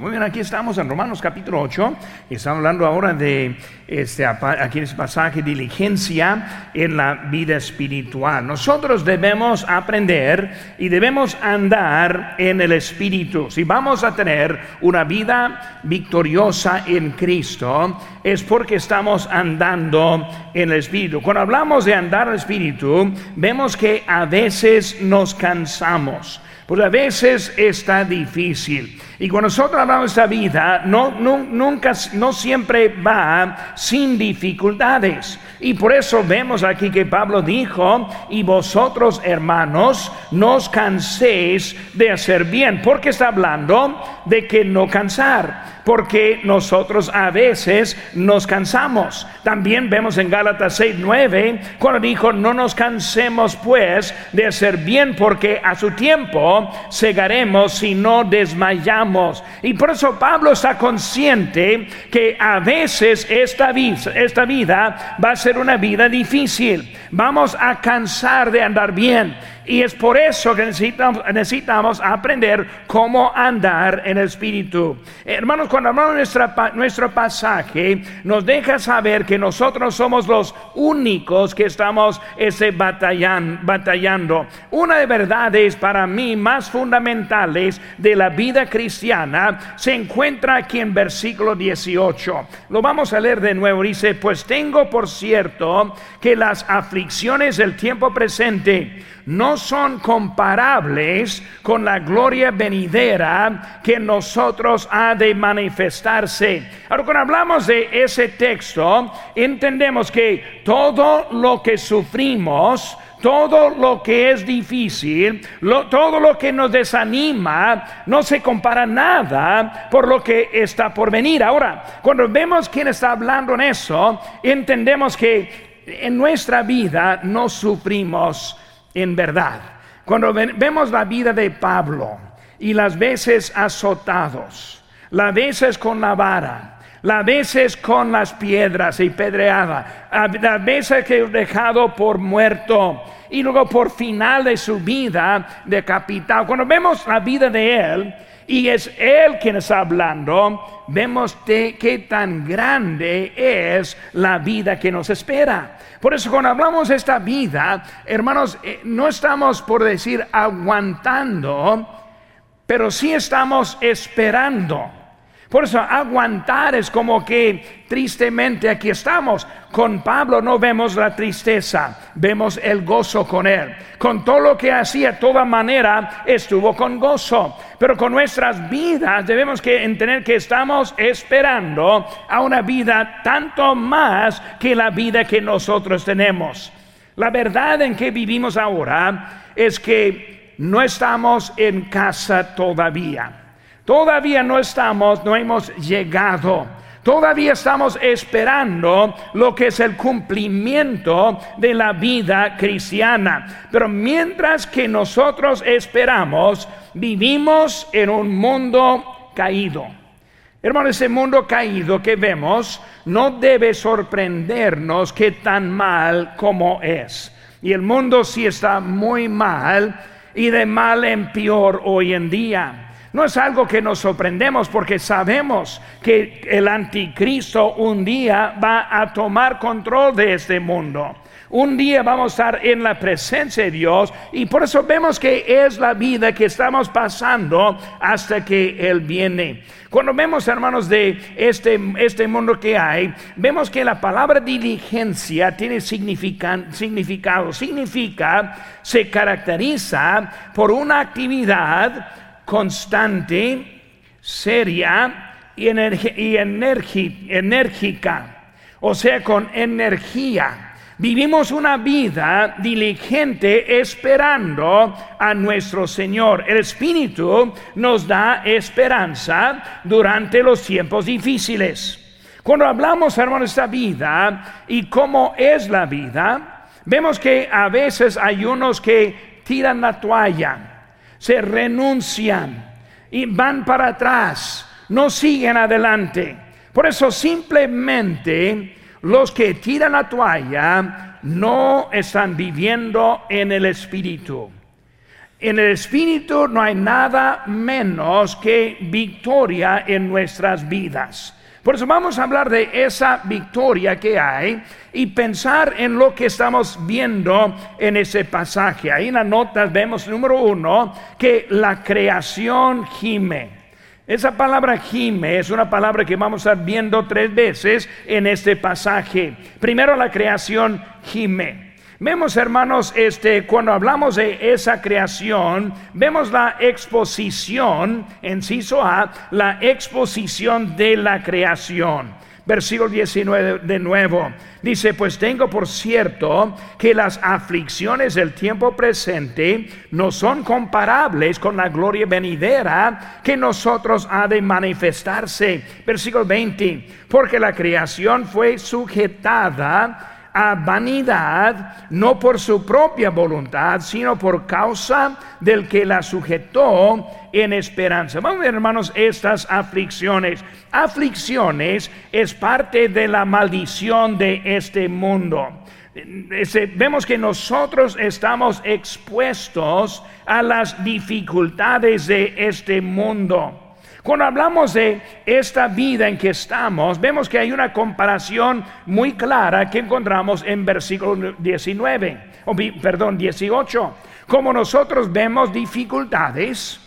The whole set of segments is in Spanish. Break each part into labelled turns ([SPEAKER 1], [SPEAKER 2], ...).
[SPEAKER 1] Muy bien, aquí estamos en Romanos capítulo 8 y estamos hablando ahora de este, aquí es pasaje diligencia en la vida espiritual. Nosotros debemos aprender y debemos andar en el espíritu. Si vamos a tener una vida victoriosa en Cristo, es porque estamos andando en el espíritu. Cuando hablamos de andar en el espíritu, vemos que a veces nos cansamos. Pues a veces está difícil. Y cuando nosotros hablamos de vida, no, nunca, no siempre va sin dificultades. Y por eso vemos aquí que Pablo dijo, y vosotros hermanos, no os canséis de hacer bien, porque está hablando de que no cansar, porque nosotros a veces nos cansamos. También vemos en Gálatas 6, 9, cuando dijo, no nos cansemos pues de hacer bien, porque a su tiempo segaremos si no desmayamos. Y por eso Pablo está consciente que a veces esta esta vida va a ser una vida difícil. Vamos a cansar de andar bien. Y es por eso que necesitamos, aprender cómo andar en el Espíritu. Hermanos, cuando hablamos de nuestro pasaje, nos deja saber que nosotros somos los únicos que estamos ese batallando. Una de verdades para mí más fundamentales de la vida cristiana se encuentra aquí en versículo 18. Lo vamos a leer de nuevo. Dice, pues tengo por cierto que las aflicciones del tiempo presente no son comparables con la gloria venidera que nosotros ha de manifestarse. Ahora, cuando hablamos de ese texto, entendemos que todo lo que sufrimos, todo lo que es difícil, todo lo que nos desanima, no se compara nada por lo que está por venir. Ahora, cuando vemos quién está hablando en eso, entendemos que en nuestra vida no sufrimos en verdad. Cuando vemos la vida de Pablo y las veces azotados, las veces con la vara, las veces con las piedras y pedreada, las veces que dejado por muerto y luego por final de su vida decapitado. Cuando vemos la vida de él, y es Él quien está hablando, vemos de qué tan grande es la vida que nos espera. Por eso cuando hablamos de esta vida, hermanos, eh, no estamos por decir aguantando, pero sí estamos esperando. Por eso aguantar es como que tristemente aquí estamos. Con Pablo no vemos la tristeza, vemos el gozo con él. Con todo lo que hacía, toda manera, estuvo con gozo. Pero con nuestras vidas debemos que entender que estamos esperando a una vida tanto más que la vida que nosotros tenemos. La verdad en que vivimos ahora es que no estamos en casa todavía. Todavía no estamos, no hemos llegado. Todavía estamos esperando lo que es el cumplimiento de la vida cristiana. Pero mientras que nosotros esperamos, vivimos en un mundo caído. Hermano, ese mundo caído que vemos no debe sorprendernos que tan mal como es. Y el mundo sí está muy mal y de mal en peor hoy en día. No es algo que nos sorprendemos porque sabemos que el anticristo un día va a tomar control de este mundo. Un día vamos a estar en la presencia de Dios y por eso vemos que es la vida que estamos pasando hasta que Él viene. Cuando vemos, hermanos, de este, este mundo que hay, vemos que la palabra diligencia tiene significado. Significa, se caracteriza por una actividad constante, seria y, enérgica, o sea, con energía. Vivimos una vida diligente esperando a nuestro Señor. El Espíritu nos da esperanza durante los tiempos difíciles. Cuando hablamos, hermanos, de esta vida y cómo es la vida, vemos que a veces hay unos que tiran la toalla se renuncian y van para atrás, no siguen adelante. Por eso simplemente los que tiran la toalla no están viviendo en el Espíritu. En el Espíritu no hay nada menos que victoria en nuestras vidas. Por eso vamos a hablar de esa victoria que hay y pensar en lo que estamos viendo en ese pasaje. Ahí en las notas vemos, número uno, que la creación gime. Esa palabra gime es una palabra que vamos a estar viendo tres veces en este pasaje. Primero la creación gime. Vemos, hermanos, este, cuando hablamos de esa creación, vemos la exposición, enciso A, la exposición de la creación. Versículo 19 de nuevo. Dice, pues tengo por cierto que las aflicciones del tiempo presente no son comparables con la gloria venidera que nosotros ha de manifestarse. Versículo 20, porque la creación fue sujetada a vanidad, no por su propia voluntad, sino por causa del que la sujetó en esperanza. Vamos a ver, hermanos, estas aflicciones. Aflicciones es parte de la maldición de este mundo. Vemos que nosotros estamos expuestos a las dificultades de este mundo. Cuando hablamos de esta vida en que estamos, vemos que hay una comparación muy clara que encontramos en versículo 19, o, perdón, 18. Como nosotros vemos dificultades,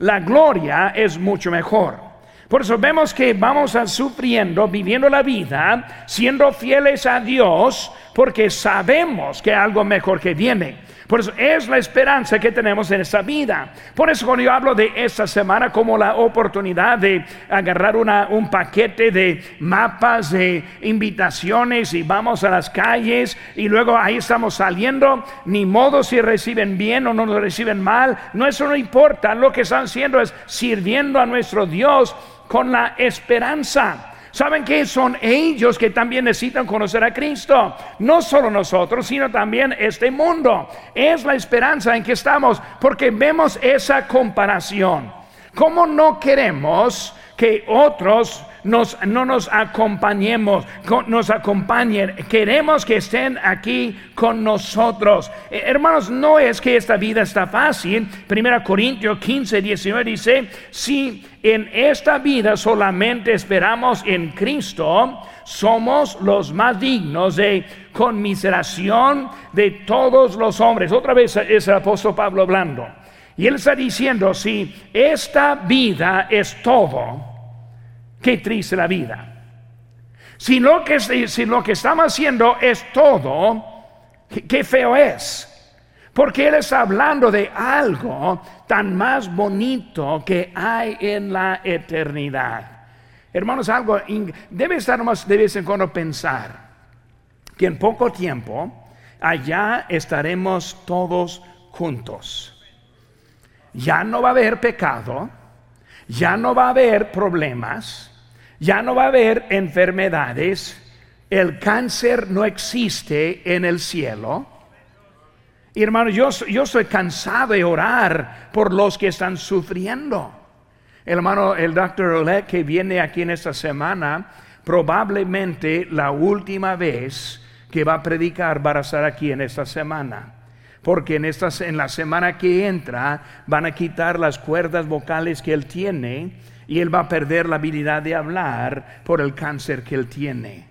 [SPEAKER 1] la gloria es mucho mejor. Por eso vemos que vamos sufriendo, viviendo la vida, siendo fieles a Dios, porque sabemos que algo mejor que viene. Por eso es la esperanza que tenemos en esta vida. Por eso cuando yo hablo de esta semana como la oportunidad de agarrar un paquete de mapas, de invitaciones y vamos a las calles y luego ahí estamos saliendo, ni modo si reciben bien o no nos reciben mal, no eso no importa, lo que están haciendo es sirviendo a nuestro Dios con la esperanza. ¿Saben que son ellos que también necesitan conocer a Cristo? No solo nosotros, sino también este mundo. Es la esperanza en que estamos porque vemos esa comparación. ¿Cómo no queremos que otros nos, no nos acompañemos, nos acompañen. Queremos que estén aquí con nosotros. Eh, hermanos, no es que esta vida está fácil. Primera Corintios 15, 19 dice, si en esta vida solamente esperamos en Cristo, somos los más dignos de conmiseración de todos los hombres. Otra vez es el apóstol Pablo hablando. Y él está diciendo, si esta vida es todo, Qué triste la vida. Si lo que, si lo que estamos haciendo es todo, qué feo es. Porque Él está hablando de algo tan más bonito que hay en la eternidad. Hermanos, algo debe estar más de vez en cuando pensar que en poco tiempo allá estaremos todos juntos. Ya no va a haber pecado, ya no va a haber problemas, ya no va a haber enfermedades, el cáncer no existe en el cielo. Y hermano, yo, yo estoy cansado de orar por los que están sufriendo. Hermano, el doctor Oleg que viene aquí en esta semana, probablemente la última vez que va a predicar va a estar aquí en esta semana. Porque en, esta, en la semana que entra van a quitar las cuerdas vocales que él tiene y él va a perder la habilidad de hablar por el cáncer que él tiene.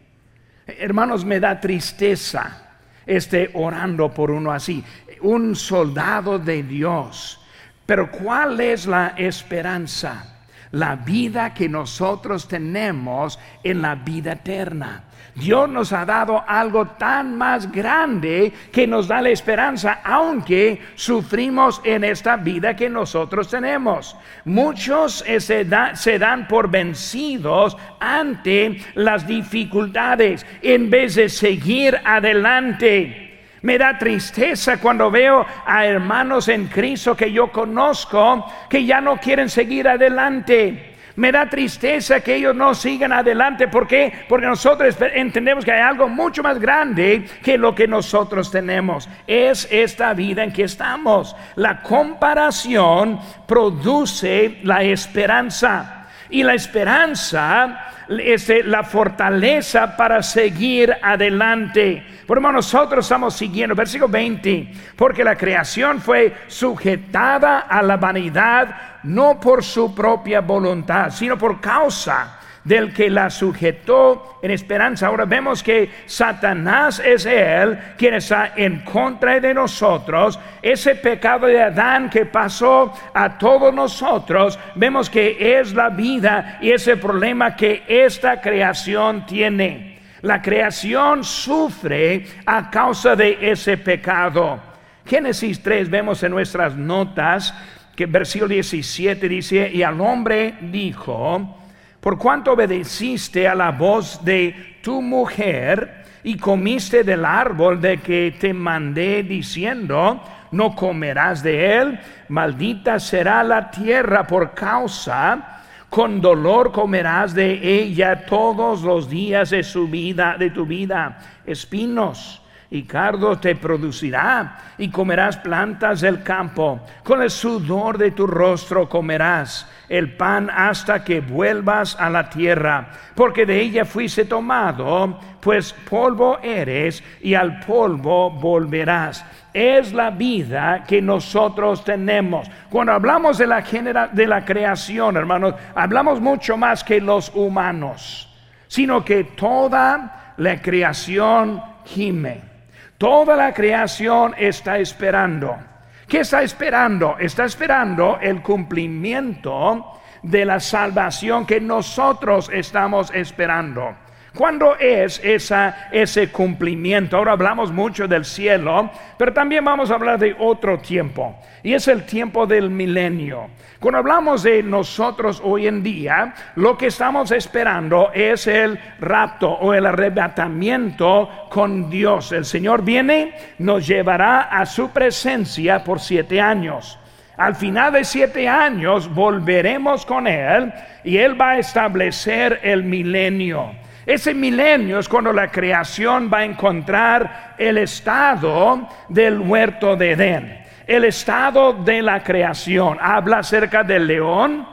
[SPEAKER 1] Hermanos, me da tristeza este orando por uno así, un soldado de Dios. Pero ¿cuál es la esperanza? La vida que nosotros tenemos en la vida eterna. Dios nos ha dado algo tan más grande que nos da la esperanza, aunque sufrimos en esta vida que nosotros tenemos. Muchos eh, se, se dan por vencidos ante las dificultades en vez de seguir adelante. Me da tristeza cuando veo a hermanos en Cristo que yo conozco que ya no quieren seguir adelante. Me da tristeza que ellos no sigan adelante. ¿Por qué? Porque nosotros entendemos que hay algo mucho más grande que lo que nosotros tenemos. Es esta vida en que estamos. La comparación produce la esperanza. Y la esperanza es la fortaleza para seguir adelante. Por nosotros estamos siguiendo, versículo 20, porque la creación fue sujetada a la vanidad no por su propia voluntad, sino por causa del que la sujetó en esperanza. Ahora vemos que Satanás es él quien está en contra de nosotros. Ese pecado de Adán que pasó a todos nosotros, vemos que es la vida y ese problema que esta creación tiene. La creación sufre a causa de ese pecado. Génesis 3 vemos en nuestras notas que versículo 17 dice, y al hombre dijo, por cuanto obedeciste a la voz de tu mujer y comiste del árbol de que te mandé diciendo, no comerás de él, maldita será la tierra por causa, con dolor comerás de ella todos los días de su vida, de tu vida, espinos y cardo te producirá, y comerás plantas del campo. Con el sudor de tu rostro comerás el pan hasta que vuelvas a la tierra, porque de ella fuiste tomado, pues polvo eres, y al polvo volverás. Es la vida que nosotros tenemos. Cuando hablamos de la, de la creación, hermanos, hablamos mucho más que los humanos, sino que toda la creación gime Toda la creación está esperando. ¿Qué está esperando? Está esperando el cumplimiento de la salvación que nosotros estamos esperando. ¿Cuándo es ese cumplimiento? Ahora hablamos mucho del cielo, pero también vamos a hablar de otro tiempo, y es el tiempo del milenio. Cuando hablamos de nosotros hoy en día, lo que estamos esperando es el rapto o el arrebatamiento con Dios. El Señor viene, nos llevará a su presencia por siete años. Al final de siete años volveremos con Él y Él va a establecer el milenio. Ese milenio es cuando la creación va a encontrar el estado del huerto de Edén, el estado de la creación. Habla acerca del león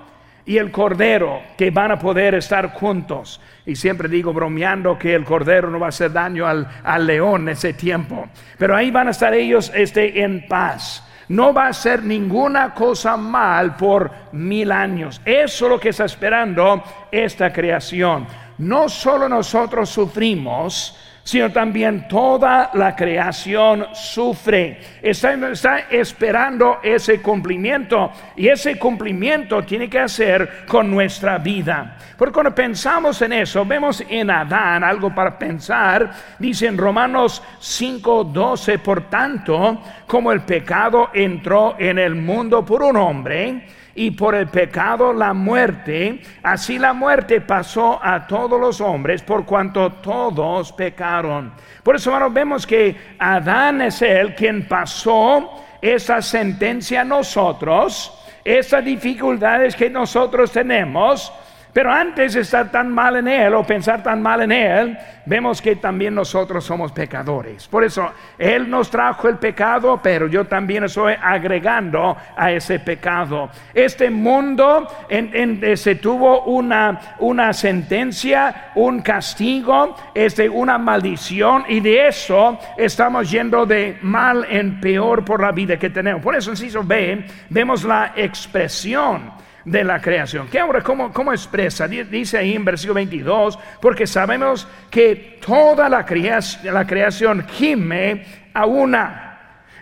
[SPEAKER 1] y el cordero que van a poder estar juntos. Y siempre digo bromeando que el cordero no va a hacer daño al, león en ese tiempo. Pero ahí van a estar ellos este, en paz no va a ser ninguna cosa mal por mil años. Eso es lo que está esperando esta creación no solo nosotros sufrimos, sino también toda la creación sufre. Está, esperando ese cumplimiento y ese cumplimiento tiene que hacer con nuestra vida. Porque cuando pensamos en eso, vemos en Adán algo para pensar. Dice en Romanos 5:12, por tanto, como el pecado entró en el mundo por un hombre, y por el pecado la muerte, así la muerte pasó a todos los hombres por cuanto todos pecaron. Por eso, hermanos, vemos que Adán es el quien pasó esa sentencia a nosotros, esas dificultades que nosotros tenemos, pero antes de estar tan mal en Él o pensar tan mal en Él, vemos que también nosotros somos pecadores. Por eso Él nos trajo el pecado, pero yo también estoy agregando a ese pecado. Este mundo en, se tuvo una, una sentencia, un castigo, este, una maldición, y de eso estamos yendo de mal en peor por la vida que tenemos. Por eso, en Ciso B, vemos la expresión de la creación. ¿Qué ahora cómo, cómo expresa? Dice ahí en versículo 22, porque sabemos que toda la creación, gime a una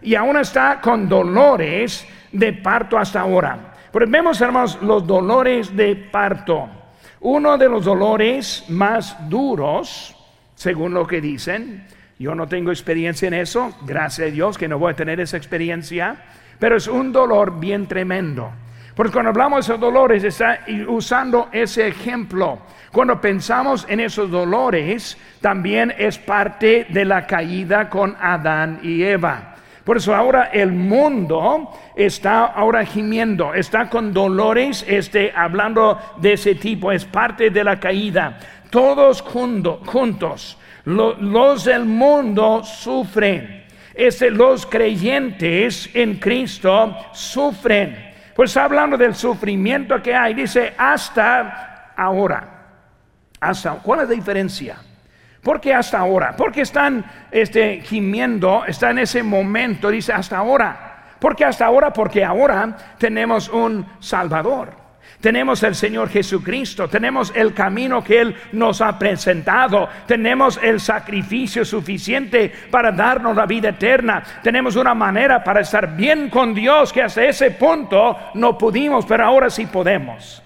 [SPEAKER 1] y aún está con dolores de parto hasta ahora. Pero vemos, hermanos, los dolores de parto. Uno de los dolores más duros, según lo que dicen, yo no tengo experiencia en eso, gracias a Dios que no voy a tener esa experiencia, pero es un dolor bien tremendo. Porque cuando hablamos de esos dolores, está usando ese ejemplo. Cuando pensamos en esos dolores, también es parte de la caída con Adán y Eva. Por eso ahora el mundo está ahora gimiendo, está con dolores, este, hablando de ese tipo, es parte de la caída. Todos juntos, los del mundo sufren. Este, los creyentes en Cristo sufren. Pues hablando del sufrimiento que hay, dice hasta ahora. Hasta, ¿Cuál es la diferencia? ¿Por qué hasta ahora? Porque están este, gimiendo, está en ese momento, dice hasta ahora. ¿Por qué hasta ahora? Porque ahora tenemos un Salvador. Tenemos el Señor Jesucristo, tenemos el camino que Él nos ha presentado, tenemos el sacrificio suficiente para darnos la vida eterna, tenemos una manera para estar bien con Dios que hasta ese punto no pudimos, pero ahora sí podemos.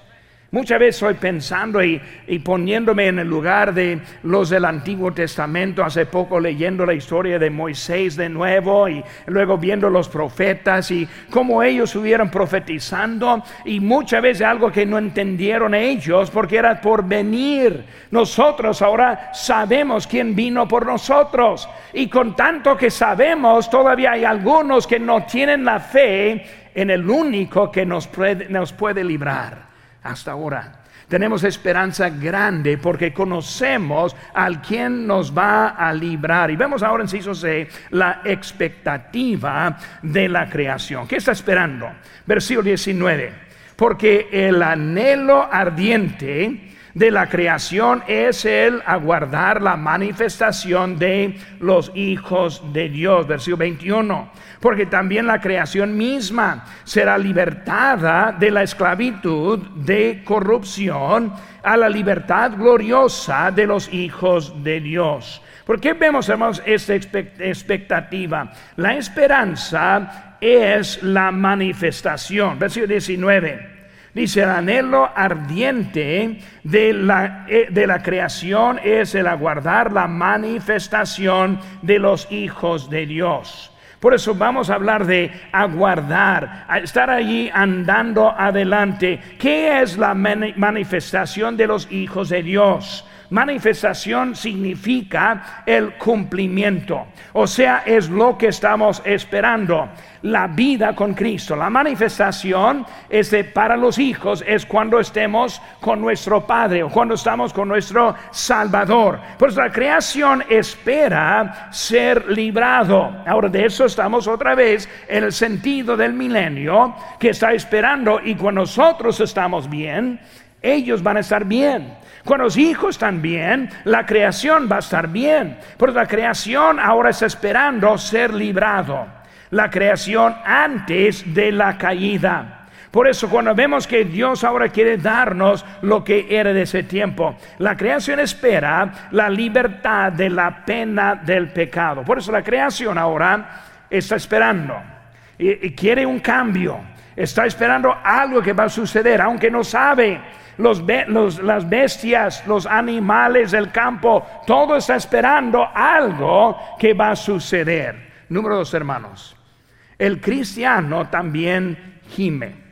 [SPEAKER 1] Muchas veces estoy pensando y, poniéndome en el lugar de los del Antiguo Testamento, hace poco leyendo la historia de Moisés de nuevo y luego viendo los profetas y cómo ellos estuvieron profetizando y muchas veces algo que no entendieron ellos porque era por venir. Nosotros ahora sabemos quién vino por nosotros y con tanto que sabemos todavía hay algunos que no tienen la fe en el único que nos nos puede librar hasta ahora. Tenemos esperanza grande porque conocemos al quien nos va a librar. Y vemos ahora en Ciso C la expectativa de la creación. ¿Qué está esperando? Versículo 19. Porque el anhelo ardiente de la creación es el aguardar la manifestación de los hijos de Dios. Versículo 21 porque también la creación misma será libertada de la esclavitud de corrupción a la libertad gloriosa de los hijos de Dios. ¿Por qué vemos, hermanos, esta expectativa? La esperanza es la manifestación. Versículo 19. Dice, el anhelo ardiente de la, eh, de la, creación es el aguardar la manifestación de los hijos de Dios. Por eso vamos a hablar de aguardar, estar allí andando adelante. ¿Qué es la manifestación de los hijos de Dios? Manifestación significa el cumplimiento, o sea, es lo que estamos esperando, la vida con Cristo. La manifestación es para los hijos es cuando estemos con nuestro Padre o cuando estamos con nuestro Salvador. Pues la creación espera ser librado. Ahora de eso estamos otra vez en el sentido del milenio que está esperando y cuando nosotros estamos bien, ellos van a estar bien. Cuando los hijos bien, la creación va a estar bien. Porque la creación ahora está esperando ser librado. La creación antes de la caída. Por eso cuando vemos que Dios ahora quiere darnos lo que era de ese tiempo, la creación espera la libertad de la pena del pecado. Por eso la creación ahora está esperando y, quiere un cambio. Está esperando algo que va a suceder, aunque no sabe los, las bestias, los animales del campo, todo está esperando algo que va a suceder. Número dos, hermanos. El cristiano también gime.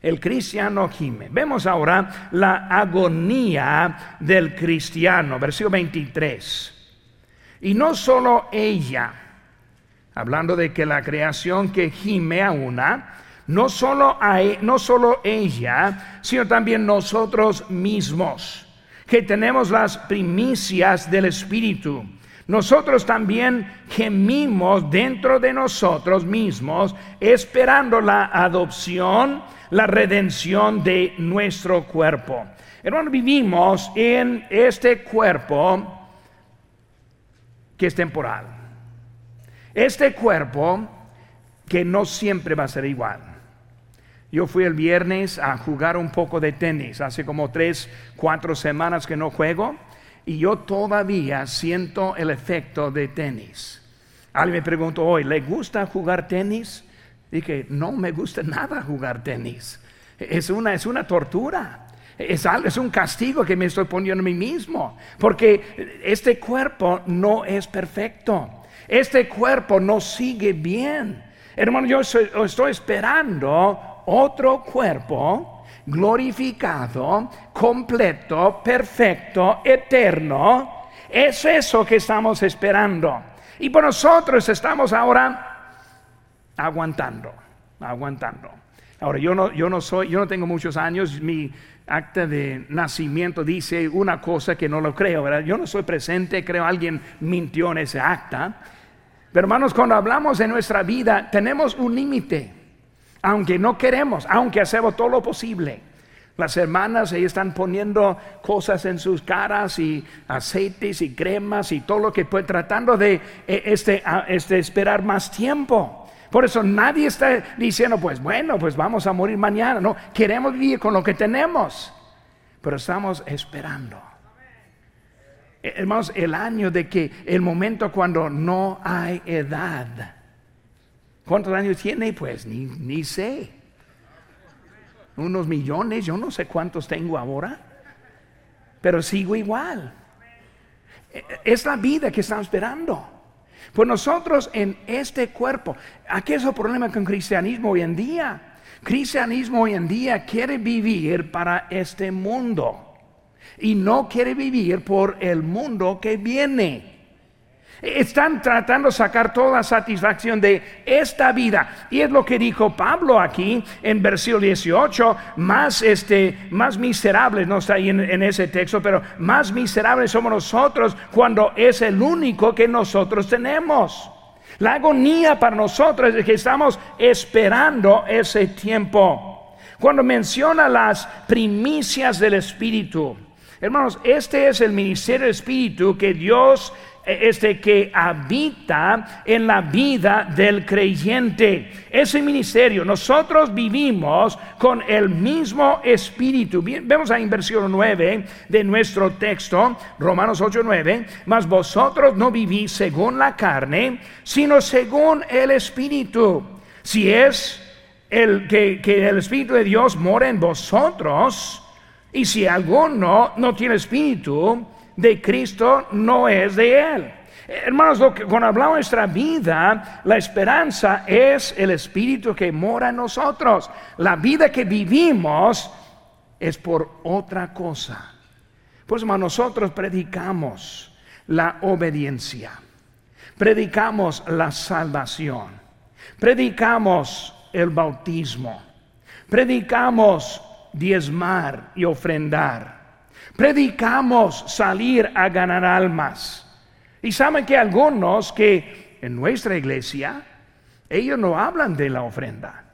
[SPEAKER 1] El cristiano gime. Vemos ahora la agonía del cristiano, versículo 23. Y no solo ella, hablando de que la creación que gime a una, no solo, e, no solo ella, sino también nosotros mismos, que tenemos las primicias del Espíritu. Nosotros también gemimos dentro de nosotros mismos, esperando la adopción, la redención de nuestro cuerpo. Hermano, vivimos en este cuerpo que es temporal. Este cuerpo que no siempre va a ser igual. Yo fui el viernes a jugar un poco de tenis, hace como tres, cuatro semanas que no juego, y yo todavía siento el efecto de tenis. Alguien me preguntó hoy, ¿le gusta jugar tenis? Dije, no me gusta nada jugar tenis. Es una, es una tortura. Es, es un castigo que me estoy poniendo a mí mismo. Porque este cuerpo no es perfecto. Este cuerpo no sigue bien. Hermano, yo estoy esperando otro cuerpo glorificado, completo, perfecto, eterno. Es eso que estamos esperando. Y por nosotros estamos ahora aguantando, aguantando. Ahora, yo no, yo no soy, yo no tengo muchos años, mi acta de nacimiento dice una cosa que no lo creo, ¿verdad? Yo no soy presente, creo alguien mintió en ese acta. Pero hermanos, cuando hablamos de nuestra vida, tenemos un límite aunque no queremos, aunque hacemos todo lo posible, Las hermanas ahí están poniendo cosas en sus caras y aceites y cremas y todo lo que puede, tratando de eh, este, este, esperar más tiempo. Por eso nadie está diciendo, pues bueno, pues vamos a morir mañana. No, queremos vivir con lo que tenemos, pero estamos esperando. Eh, hermanos, el año de que el momento cuando no hay edad. ¿Cuántos años tiene? Pues ni, ni sé. Unos millones, yo no sé cuántos tengo ahora, pero sigo igual. Eh, es la vida que estamos esperando. Pues nosotros en este cuerpo, aquí es el problema con cristianismo hoy en día. Cristianismo hoy en día quiere vivir para este mundo y no quiere vivir por el mundo que viene. Están tratando de sacar toda satisfacción de esta vida. Y es lo que dijo Pablo aquí en versículo 18. Más, este, más miserables, no está ahí en, en ese texto, pero más miserables somos nosotros cuando es el único que nosotros tenemos. La agonía para nosotros es que estamos esperando ese tiempo. Cuando menciona las primicias del Espíritu, Hermanos, este es el ministerio del Espíritu que Dios, este que habita en la vida del creyente. Ese ministerio, nosotros vivimos con el mismo Espíritu. vemos ahí en versículo 9 de nuestro texto, Romanos 8, 9, mas vosotros no vivís según la carne, sino según el Espíritu. Si es el que, que el Espíritu de Dios mora en vosotros, y si alguno no tiene espíritu de Cristo, no es de él. Hermanos, lo que, cuando hablamos de nuestra vida, la esperanza es el espíritu que mora en nosotros. La vida que vivimos es por otra cosa. Pues nosotros predicamos la obediencia, predicamos la salvación, predicamos el bautismo, predicamos diezmar y ofrendar. Predicamos salir a ganar almas. Y saben que algunos que en nuestra iglesia, ellos no hablan de la ofrenda.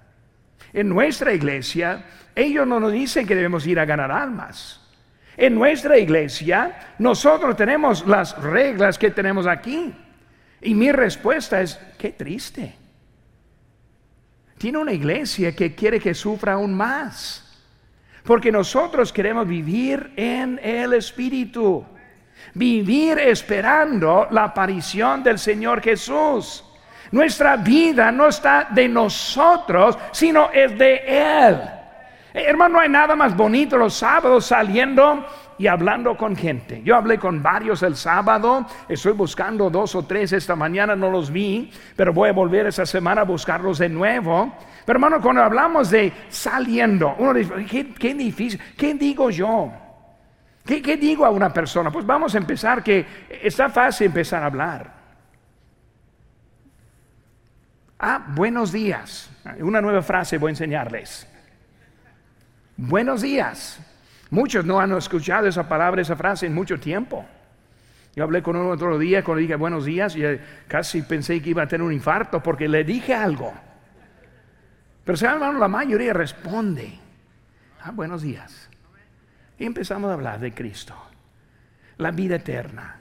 [SPEAKER 1] En nuestra iglesia, ellos no nos dicen que debemos ir a ganar almas. En nuestra iglesia, nosotros tenemos las reglas que tenemos aquí. Y mi respuesta es, qué triste. Tiene una iglesia que quiere que sufra aún más. Porque nosotros queremos vivir en el Espíritu. Vivir esperando la aparición del Señor Jesús. Nuestra vida no está de nosotros, sino es de Él. Hermano, no hay nada más bonito los sábados saliendo y hablando con gente. Yo hablé con varios el sábado, estoy buscando dos o tres esta mañana, no los vi, pero voy a volver esa semana a buscarlos de nuevo. Pero hermano, cuando hablamos de saliendo, uno dice, qué, difícil, ¿qué digo yo? ¿Qué, ¿Qué digo a una persona? Pues vamos a empezar, que está fácil empezar a hablar. Ah, buenos días. Una nueva frase voy a enseñarles. Buenos días. Muchos no han escuchado esa palabra, esa frase en mucho tiempo. Yo hablé con uno otro día, cuando dije buenos días, y casi pensé que iba a tener un infarto porque le dije algo. Pero se hermano, la mayoría responde, ah, buenos días. Y empezamos a hablar de Cristo, la vida eterna,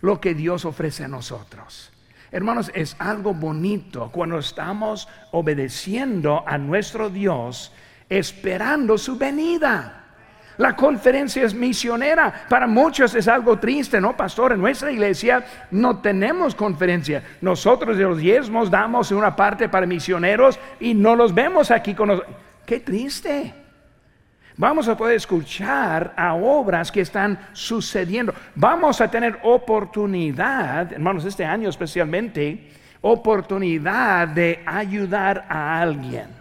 [SPEAKER 1] lo que Dios ofrece a nosotros. Hermanos, es algo bonito cuando estamos obedeciendo a nuestro Dios, esperando su venida. La conferencia es misionera. Para muchos es algo triste, ¿no, pastor? En nuestra iglesia no tenemos conferencia. Nosotros de los diezmos damos una parte para misioneros y no los vemos aquí con nosotros. Qué triste. Vamos a poder escuchar a obras que están sucediendo. Vamos a tener oportunidad, hermanos, este año especialmente, oportunidad de ayudar a alguien.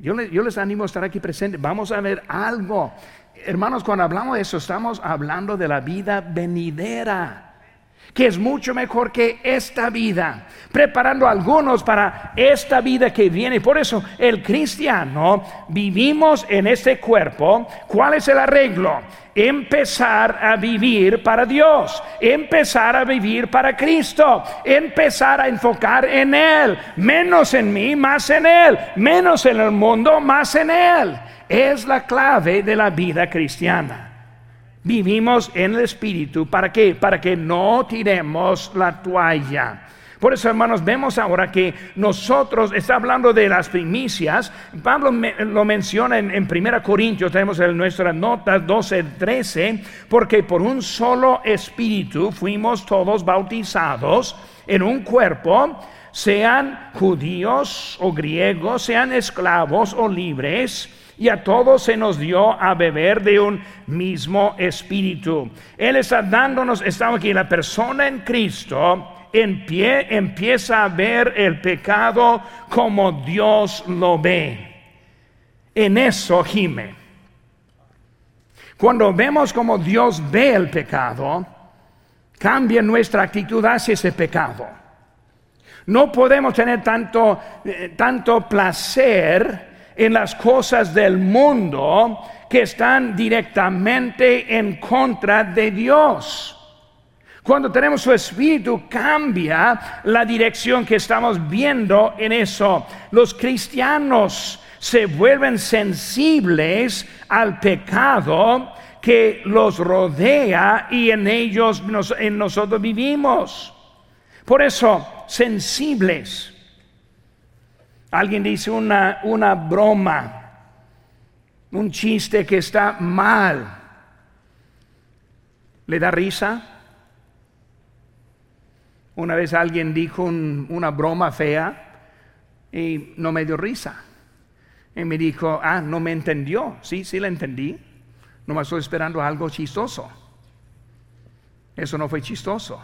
[SPEAKER 1] Yo, les animo a estar aquí presente. Vamos a ver algo. Hermanos, cuando hablamos de eso, estamos hablando de la vida venidera. Que es mucho mejor que esta vida, preparando a algunos para esta vida que viene. Por eso el cristiano vivimos en este cuerpo. ¿Cuál es el arreglo? Empezar a vivir para Dios, empezar a vivir para Cristo, empezar a enfocar en Él, menos en mí, más en Él, menos en el mundo, más en Él. Es la clave de la vida cristiana. Vivimos en el Espíritu. ¿Para qué? Para que no tiremos la toalla. Por eso, hermanos, vemos ahora que nosotros, está hablando de las primicias, Pablo lo menciona en, en 1 Corintios, tenemos en nuestra nota 12, 13, porque por un solo espíritu fuimos todos bautizados en un cuerpo, sean judíos o griegos, sean esclavos o libres y a todos se nos dio a beber de un mismo espíritu. Él está dándonos, estamos aquí, la persona en Cristo empieza a ver el pecado como Dios lo ve. En eso gime. Cuando vemos como Dios ve el pecado, cambia nuestra actitud hacia ese pecado. No podemos tener tanto, eh, tanto placer en las cosas del mundo que están directamente en contra de Dios. Cuando tenemos su espíritu cambia la dirección que estamos viendo en eso. Los cristianos se vuelven sensibles al pecado que los rodea y en ellos en nosotros vivimos. Por eso, sensibles. Alguien dice una, una broma, un chiste que está mal. ¿Le da risa? Una vez alguien dijo una broma fea y no me dio risa. Y me dijo, ah, no me entendió. Sí, sí la entendí. No me estoy esperando algo chistoso. Eso no fue chistoso.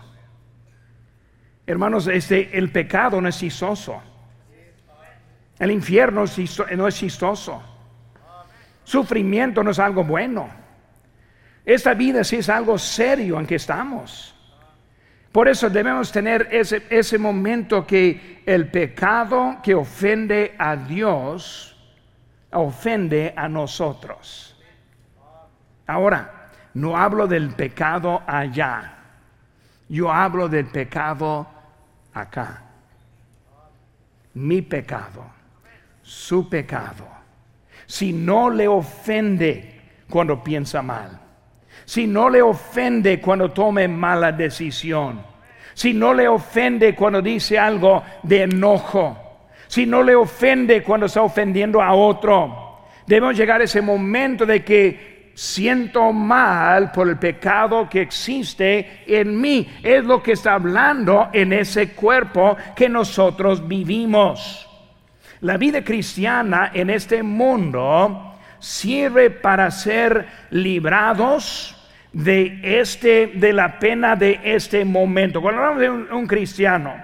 [SPEAKER 1] Hermanos, este, el pecado no es chistoso. El infierno no es chistoso. Sufrimiento no es algo bueno. Esta vida sí es algo serio en que estamos. Por eso debemos tener ese, ese momento que el pecado que ofende a Dios ofende a nosotros. Ahora, no hablo del pecado allá. Yo hablo del pecado acá. Mi pecado su pecado, si no le ofende cuando piensa mal, si no le ofende cuando tome mala decisión, si no le ofende cuando dice algo de enojo, si no le ofende cuando está ofendiendo a otro, debemos llegar a ese momento de que siento mal por el pecado que existe en mí. Es lo que está hablando en ese cuerpo que nosotros vivimos. La vida cristiana en este mundo sirve para ser librados de este de la pena de este momento. Cuando hablamos de un, cristiano,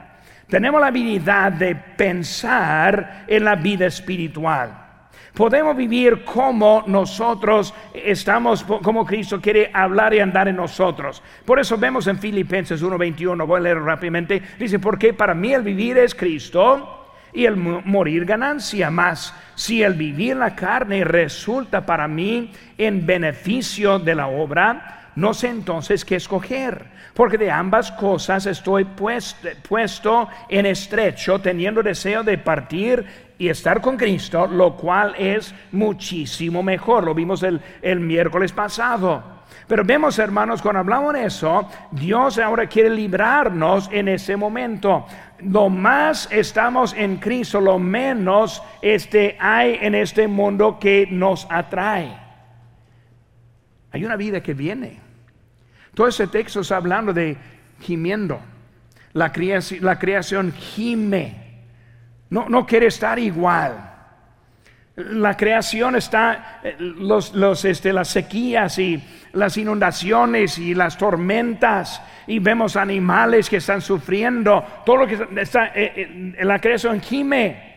[SPEAKER 1] tenemos la habilidad de pensar en la vida espiritual. Podemos vivir como nosotros estamos, como Cristo quiere hablar y andar en nosotros. Por eso vemos en Filipenses 1:21, voy a leer rápidamente, dice, porque para mí el vivir es Cristo y el morir ganancia. Más si el vivir la carne resulta para mí en beneficio de la obra, no sé entonces qué escoger, porque de ambas cosas estoy puesto, en estrecho, teniendo deseo de partir y estar con Cristo, lo cual es muchísimo mejor. Lo vimos el, el miércoles pasado. Pero vemos, hermanos, cuando hablamos de eso, Dios ahora quiere librarnos en ese momento lo más estamos en Cristo, lo menos este, hay en este mundo que nos atrae. Hay una vida que viene. Todo ese texto está hablando de gimiendo. La creación, gime. No quiere estar igual. La creación está, eh, los, los, este, las sequías y las inundaciones y las tormentas y vemos animales que están sufriendo, todo lo que está eh, eh, la creación gime.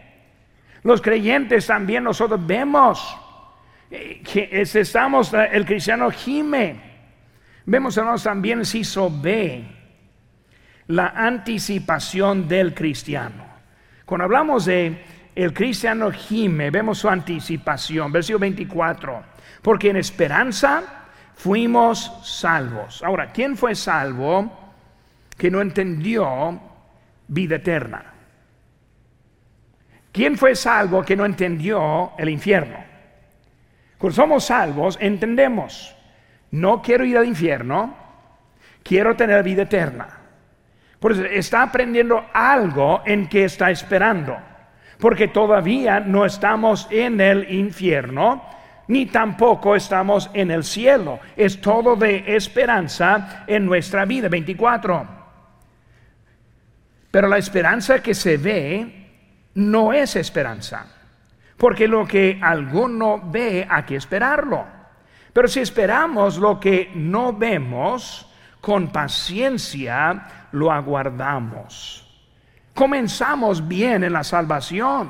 [SPEAKER 1] Los creyentes también nosotros vemos que estamos, el cristiano gime. Vemos hermanos también si ve la anticipación del cristiano. Cuando hablamos de el cristiano gime, vemos su anticipación, versículo 24, porque en esperanza fuimos salvos. Ahora, ¿quién fue salvo que no entendió vida eterna? ¿Quién fue salvo que no entendió el infierno? Cuando somos salvos, entendemos, no quiero ir al infierno, quiero tener vida eterna. Por eso está aprendiendo algo en que está esperando, porque todavía no estamos en el infierno, ni tampoco estamos en el cielo. Es todo de esperanza en nuestra vida. 24. Pero la esperanza que se ve no es esperanza, porque lo que alguno ve hay que esperarlo. Pero si esperamos lo que no vemos, con paciencia lo aguardamos. Comenzamos bien en la salvación.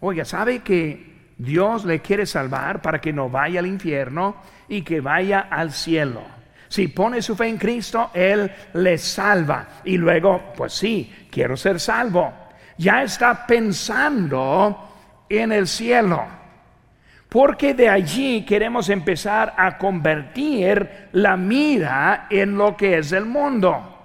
[SPEAKER 1] Oiga, ¿sabe que Dios le quiere salvar para que no vaya al infierno y que vaya al cielo? Si pone su fe en Cristo, Él le salva. Y luego, pues sí, quiero ser salvo ya está pensando en el cielo. Porque de allí queremos empezar a convertir la mira en lo que es el mundo.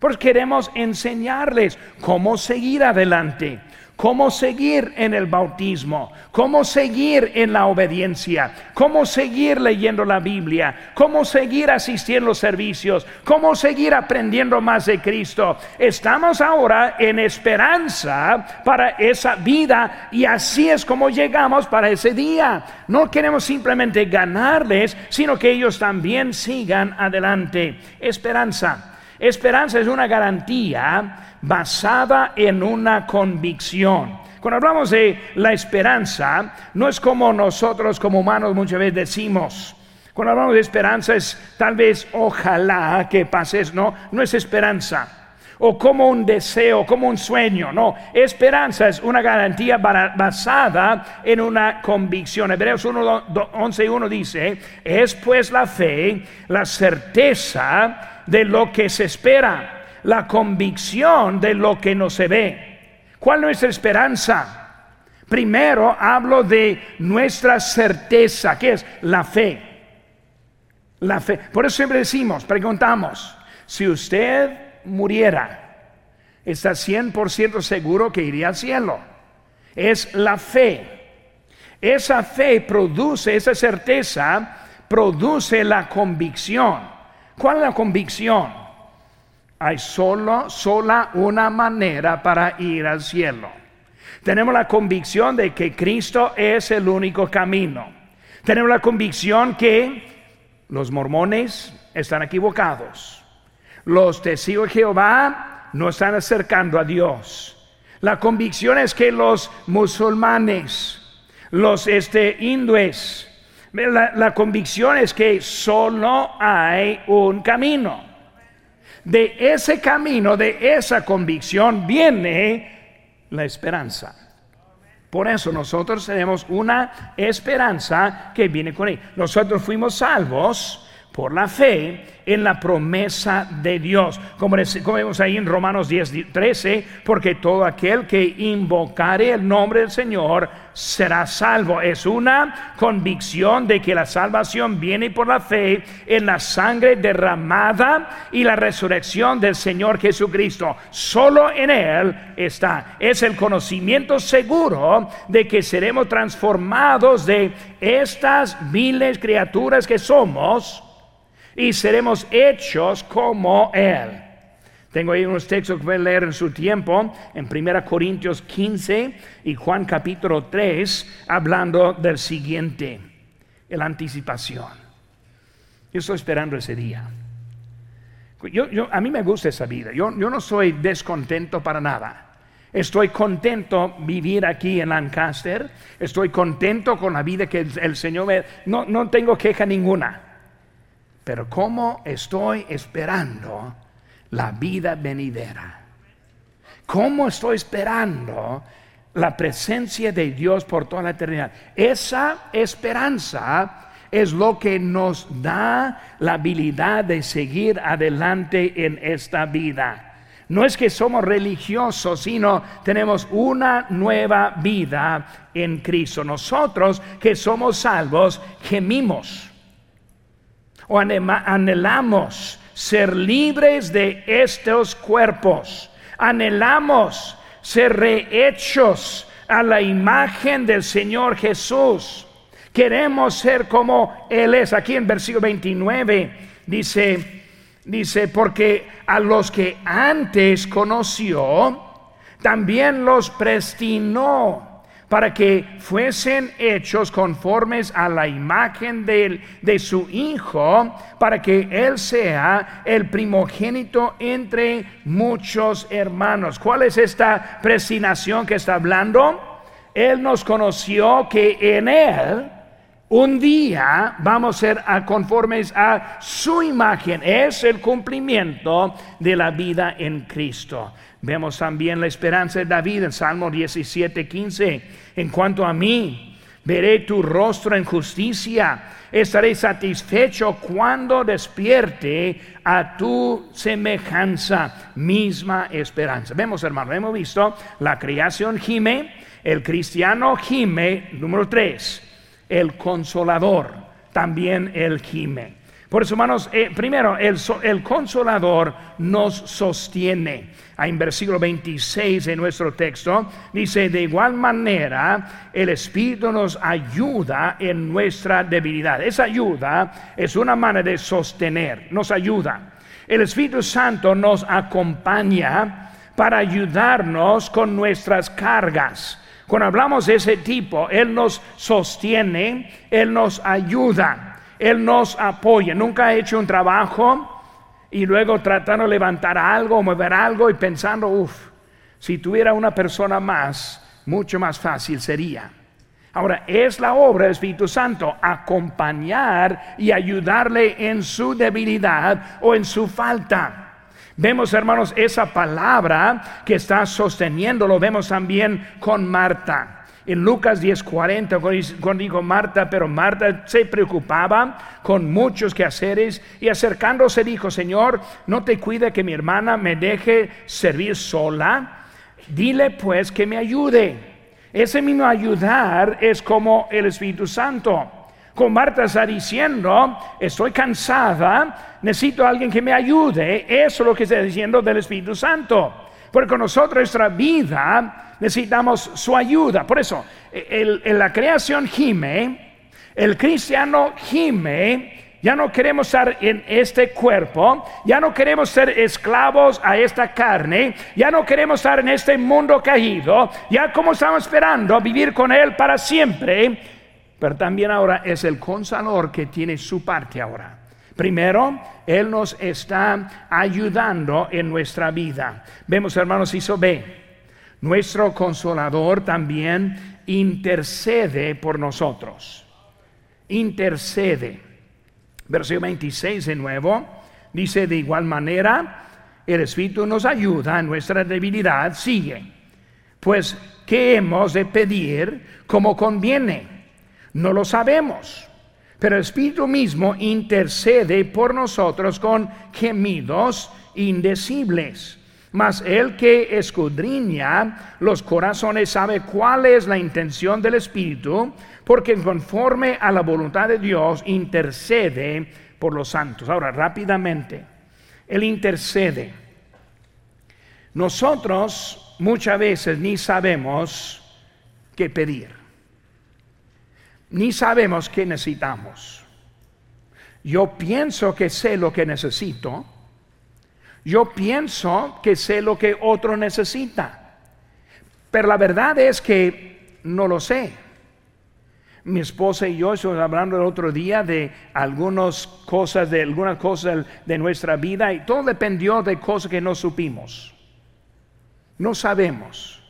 [SPEAKER 1] Porque queremos enseñarles cómo seguir adelante cómo seguir en el bautismo, cómo seguir en la obediencia, cómo seguir leyendo la Biblia, cómo seguir asistiendo a los servicios, cómo seguir aprendiendo más de Cristo. Estamos ahora en esperanza para esa vida y así es como llegamos para ese día. No queremos simplemente ganarles, sino que ellos también sigan adelante. Esperanza. Esperanza es una garantía basada en una convicción. Cuando hablamos de la esperanza, no es como nosotros como humanos muchas veces decimos. Cuando hablamos de esperanza es tal vez ojalá que pases, no, no es esperanza. O como un deseo, como un sueño, no. Esperanza es una garantía basada en una convicción. Hebreos 1, 11 y 1 dice, es pues la fe, la certeza de lo que se espera la convicción de lo que no se ve. ¿Cuál es nuestra esperanza? Primero hablo de nuestra certeza, que es la fe. La fe. Por eso siempre decimos, preguntamos, si usted muriera, ¿está 100% seguro que iría al cielo? Es la fe. Esa fe produce, esa certeza produce la convicción. ¿Cuál es la convicción? Hay solo, sola una manera para ir al cielo. Tenemos la convicción de que Cristo es el único camino. Tenemos la convicción que los mormones están equivocados. Los testigos de Jehová no están acercando a Dios. La convicción es que los musulmanes, los este, hindúes, la, la convicción es que solo hay un camino. De ese camino, de esa convicción, viene la esperanza. Por eso nosotros tenemos una esperanza que viene con él. Nosotros fuimos salvos por la fe en la promesa de Dios. Como, vemos ahí en Romanos 10, 13, porque todo aquel que invocare el nombre del Señor será salvo. Es una convicción de que la salvación viene por la fe en la sangre derramada y la resurrección del Señor Jesucristo. Solo en Él está. Es el conocimiento seguro de que seremos transformados de estas miles criaturas que somos y seremos hechos como Él. Tengo ahí unos textos que voy a leer en su tiempo, en 1 Corintios 15 y Juan capítulo 3, hablando del siguiente, la anticipación. Yo estoy esperando ese día. Yo, a mí me gusta esa vida, yo, yo no soy descontento para nada. Estoy contento vivir aquí en Lancaster, estoy contento con la vida que el, Señor me... No, no tengo queja ninguna. Pero ¿cómo estoy esperando la vida venidera? ¿Cómo estoy esperando la presencia de Dios por toda la eternidad? Esa esperanza es lo que nos da la habilidad de seguir adelante en esta vida. No es que somos religiosos, sino tenemos una nueva vida en Cristo. Nosotros que somos salvos, gemimos o anhelamos ser libres de estos cuerpos. Anhelamos ser rehechos a la imagen del Señor Jesús. Queremos ser como Él es. Aquí en versículo 29 dice, dice, porque a los que antes conoció, también los prestinó para que fuesen hechos conformes a la imagen de, de, su Hijo, para que Él sea el primogénito entre muchos hermanos. ¿Cuál es esta predestinación que está hablando? Él nos conoció que en Él un día vamos a ser conformes a su imagen. Es el cumplimiento de la vida en Cristo. Vemos también la esperanza de David en Salmo 17, 15. En cuanto a mí, veré tu rostro en justicia. Estaré satisfecho cuando despierte a tu semejanza, misma esperanza. Vemos, hermano, hemos visto la creación gime, el cristiano gime, número 3 el consolador, también el gime. Por eso, hermanos, eh, primero, el, el, consolador nos sostiene. En versículo 26 de nuestro texto dice, de igual manera, el Espíritu nos ayuda en nuestra debilidad. Esa ayuda es una manera de sostener, nos ayuda. El Espíritu Santo nos acompaña para ayudarnos con nuestras cargas. Cuando hablamos de ese tipo, Él nos sostiene, Él nos ayuda, Él nos apoya. Nunca ha hecho un trabajo y luego tratando de levantar algo, mover algo y pensando, uff, si tuviera una persona más, mucho más fácil sería. Ahora, es la obra del Espíritu Santo acompañar y ayudarle en su debilidad o en su falta. Vemos, hermanos, esa palabra que está sosteniendo, lo vemos también con Marta. En Lucas 10:40, cuando dijo Marta, pero Marta se preocupaba con muchos quehaceres y acercándose dijo, Señor, no te cuide que mi hermana me deje servir sola, dile pues que me ayude. Ese mismo ayudar es como el Espíritu Santo. Con Marta está diciendo, estoy cansada, necesito a alguien que me ayude. Eso es lo que está diciendo del Espíritu Santo. Porque nosotros nuestra vida necesitamos su ayuda. Por eso, en la creación gime, el cristiano gime, ya no queremos estar en este cuerpo, ya no queremos ser esclavos a esta carne, ya no queremos estar en este mundo caído, ya como estamos esperando vivir con Él para siempre pero también ahora es el consolador que tiene su parte ahora. Primero, Él nos está ayudando en nuestra vida. Vemos, hermanos, hizo B. Nuestro consolador también intercede por nosotros. Intercede. Versículo 26 de nuevo. Dice de igual manera, el Espíritu nos ayuda en nuestra debilidad. Sigue. Pues, ¿qué hemos de pedir como conviene? No lo sabemos. Pero el Espíritu mismo intercede por nosotros con gemidos indecibles. Mas el que escudriña los corazones sabe cuál es la intención del Espíritu, porque conforme a la voluntad de Dios intercede por los santos. Ahora, rápidamente, Él intercede. Nosotros muchas veces ni sabemos qué pedir ni sabemos qué necesitamos. Yo pienso que sé lo que necesito. Yo pienso que sé lo que otro necesita. Pero la verdad es que no lo sé. Mi esposa y yo estuvimos hablando el otro día de algunas cosas, de algunas cosas de nuestra vida y todo dependió de cosas que no supimos. No sabemos.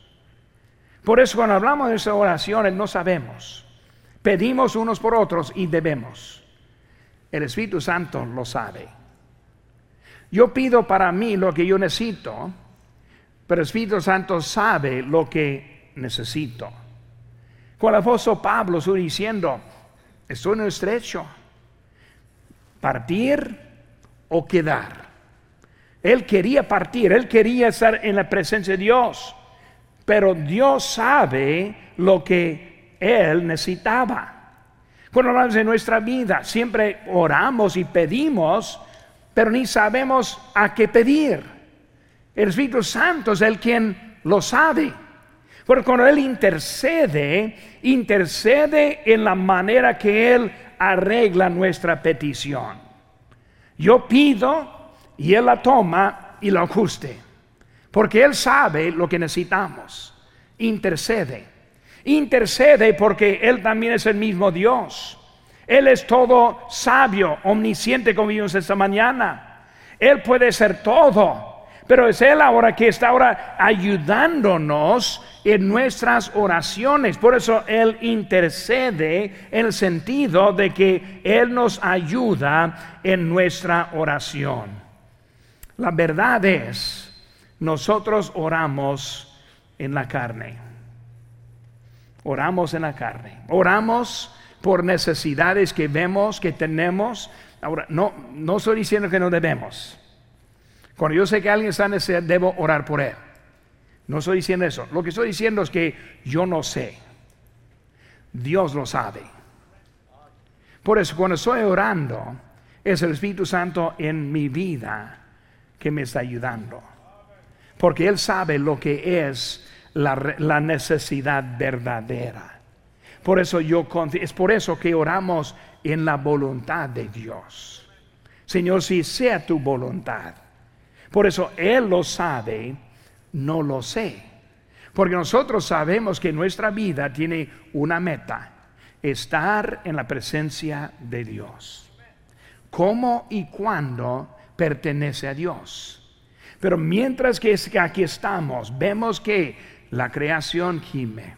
[SPEAKER 1] Por eso cuando hablamos de esas oraciones no sabemos. Pedimos unos por otros y debemos. El Espíritu Santo lo sabe. Yo pido para mí lo que yo necesito, pero el Espíritu Santo sabe lo que necesito. Con el apóstol Pablo estoy diciendo, estoy en el estrecho, partir o quedar. Él quería partir, él quería estar en la presencia de Dios, pero Dios sabe lo que él necesitaba. Cuando hablamos de nuestra vida, siempre oramos y pedimos, pero ni sabemos a qué pedir. El Espíritu Santo es el quien lo sabe. Porque cuando Él intercede, intercede en la manera que Él arregla nuestra petición. Yo pido y Él la toma y la ajuste. Porque Él sabe lo que necesitamos. Intercede. Intercede porque Él también es el mismo Dios. Él es todo sabio, omnisciente, como vimos esta mañana. Él puede ser todo, pero es Él ahora que está ahora ayudándonos en nuestras oraciones. Por eso Él intercede en el sentido de que Él nos ayuda en nuestra oración. La verdad es, nosotros oramos en la carne. Oramos en la carne. Oramos por necesidades que vemos, que tenemos. Ahora, no, no estoy diciendo que no debemos. Cuando yo sé que alguien está en necesidad, debo orar por él. No estoy diciendo eso. Lo que estoy diciendo es que yo no sé. Dios lo sabe. Por eso cuando estoy orando, es el Espíritu Santo en mi vida que me está ayudando. Porque Él sabe lo que es la, necesidad verdadera. Por eso yo es por eso que oramos en la voluntad de Dios. Señor, si sea tu voluntad. Por eso Él lo sabe, no lo sé. Porque nosotros sabemos que nuestra vida tiene una meta, estar en la presencia de Dios. ¿Cómo y cuándo pertenece a Dios? Pero mientras que aquí estamos, vemos que la creación gime.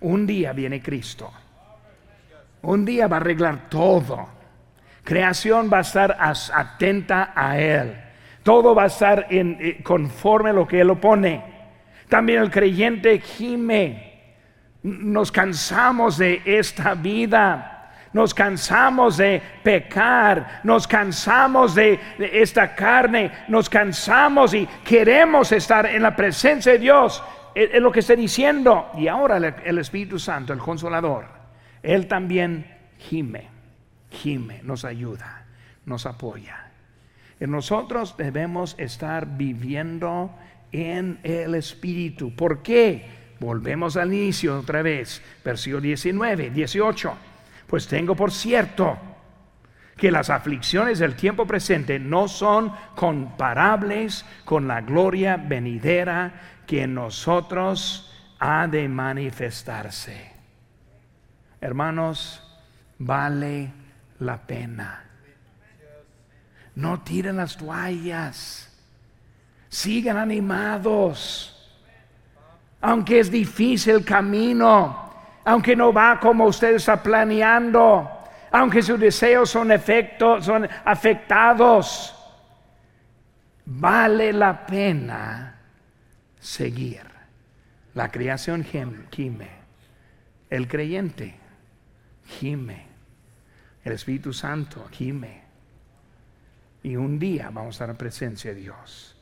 [SPEAKER 1] Un día viene Cristo. Un día va a arreglar todo. Creación va a estar atenta a Él. Todo va a estar en, eh, conforme a lo que Él lo pone. También el creyente gime. Nos cansamos de esta vida nos cansamos de pecar, nos cansamos de, esta carne, nos cansamos y queremos estar en la presencia de Dios es lo que está diciendo. Y ahora el Espíritu Santo, el Consolador, Él también gime, gime, nos ayuda, nos apoya. Nosotros debemos estar viviendo en el Espíritu. ¿Por qué? Volvemos al inicio otra vez, versículo 19, 18. Pues tengo por cierto que las aflicciones del tiempo presente no son comparables con la gloria venidera que en nosotros ha de manifestarse. Hermanos, vale la pena. No tiren las toallas. Sigan animados. Aunque es difícil el camino, aunque no va como usted está planeando, aunque sus deseos son, efectos, son afectados, vale la pena seguir. La creación gime, el creyente gime, el Espíritu Santo gime. Y un día vamos a la presencia de Dios.